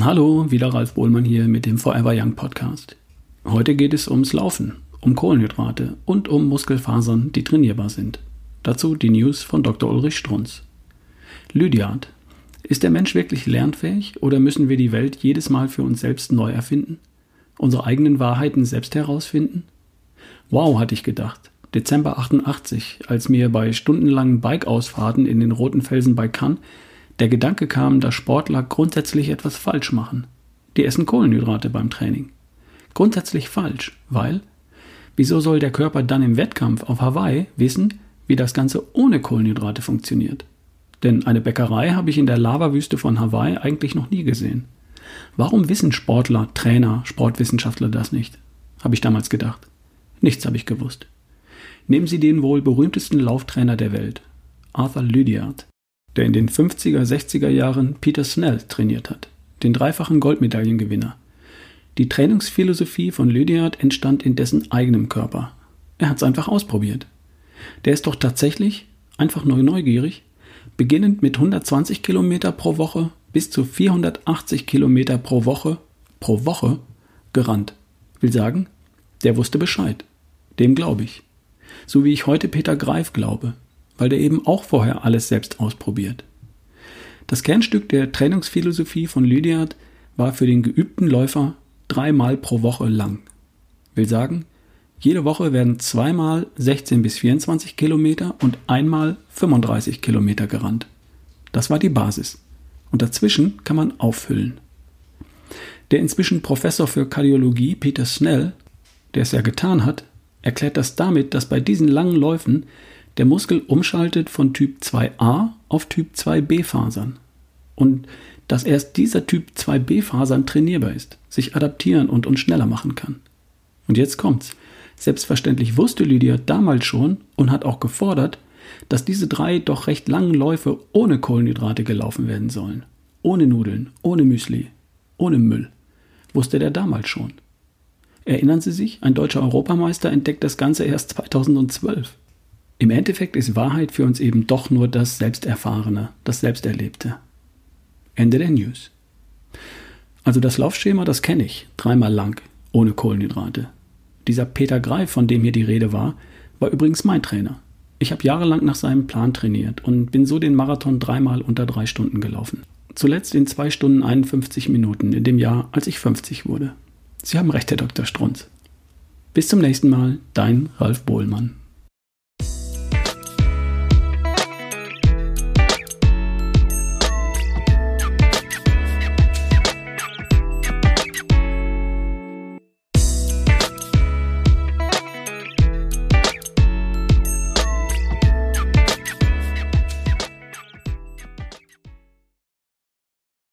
Hallo, wieder Ralf Bohlmann hier mit dem Forever Young Podcast. Heute geht es ums Laufen, um Kohlenhydrate und um Muskelfasern, die trainierbar sind. Dazu die News von Dr. Ulrich Strunz. Lydiard. Ist der Mensch wirklich lernfähig oder müssen wir die Welt jedes Mal für uns selbst neu erfinden? Unsere eigenen Wahrheiten selbst herausfinden? Wow, hatte ich gedacht. Dezember 88, als mir bei stundenlangen Bikeausfahrten in den roten Felsen bei Cannes der Gedanke kam, dass Sportler grundsätzlich etwas falsch machen. Die essen Kohlenhydrate beim Training. Grundsätzlich falsch, weil wieso soll der Körper dann im Wettkampf auf Hawaii wissen, wie das Ganze ohne Kohlenhydrate funktioniert? Denn eine Bäckerei habe ich in der Lavawüste von Hawaii eigentlich noch nie gesehen. Warum wissen Sportler, Trainer, Sportwissenschaftler das nicht? Habe ich damals gedacht. Nichts habe ich gewusst. Nehmen Sie den wohl berühmtesten Lauftrainer der Welt, Arthur Lydiard der in den 50er, 60er Jahren Peter Snell trainiert hat, den dreifachen Goldmedaillengewinner. Die Trainingsphilosophie von Lydiard entstand in dessen eigenem Körper. Er hat es einfach ausprobiert. Der ist doch tatsächlich einfach neu neugierig, beginnend mit 120 Kilometer pro Woche bis zu 480 Kilometer pro Woche pro Woche gerannt. Will sagen, der wusste Bescheid. Dem glaube ich. So wie ich heute Peter Greif glaube, weil der eben auch vorher alles selbst ausprobiert. Das Kernstück der Trainingsphilosophie von Lydiard war für den geübten Läufer dreimal pro Woche lang. Will sagen, jede Woche werden zweimal 16 bis 24 Kilometer und einmal 35 Kilometer gerannt. Das war die Basis. Und dazwischen kann man auffüllen. Der inzwischen Professor für Kardiologie Peter Snell, der es ja getan hat, erklärt das damit, dass bei diesen langen Läufen der Muskel umschaltet von Typ 2a auf Typ 2b Fasern. Und dass erst dieser Typ 2b Fasern trainierbar ist, sich adaptieren und uns schneller machen kann. Und jetzt kommt's. Selbstverständlich wusste Lydia damals schon und hat auch gefordert, dass diese drei doch recht langen Läufe ohne Kohlenhydrate gelaufen werden sollen. Ohne Nudeln, ohne Müsli, ohne Müll. Wusste der damals schon. Erinnern Sie sich, ein deutscher Europameister entdeckt das Ganze erst 2012. Im Endeffekt ist Wahrheit für uns eben doch nur das Selbsterfahrene, das Selbsterlebte. Ende der News. Also das Laufschema, das kenne ich, dreimal lang, ohne Kohlenhydrate. Dieser Peter Greif, von dem hier die Rede war, war übrigens mein Trainer. Ich habe jahrelang nach seinem Plan trainiert und bin so den Marathon dreimal unter drei Stunden gelaufen. Zuletzt in zwei Stunden 51 Minuten in dem Jahr, als ich 50 wurde. Sie haben recht, Herr Dr. Strunz. Bis zum nächsten Mal, dein Ralf Bohlmann.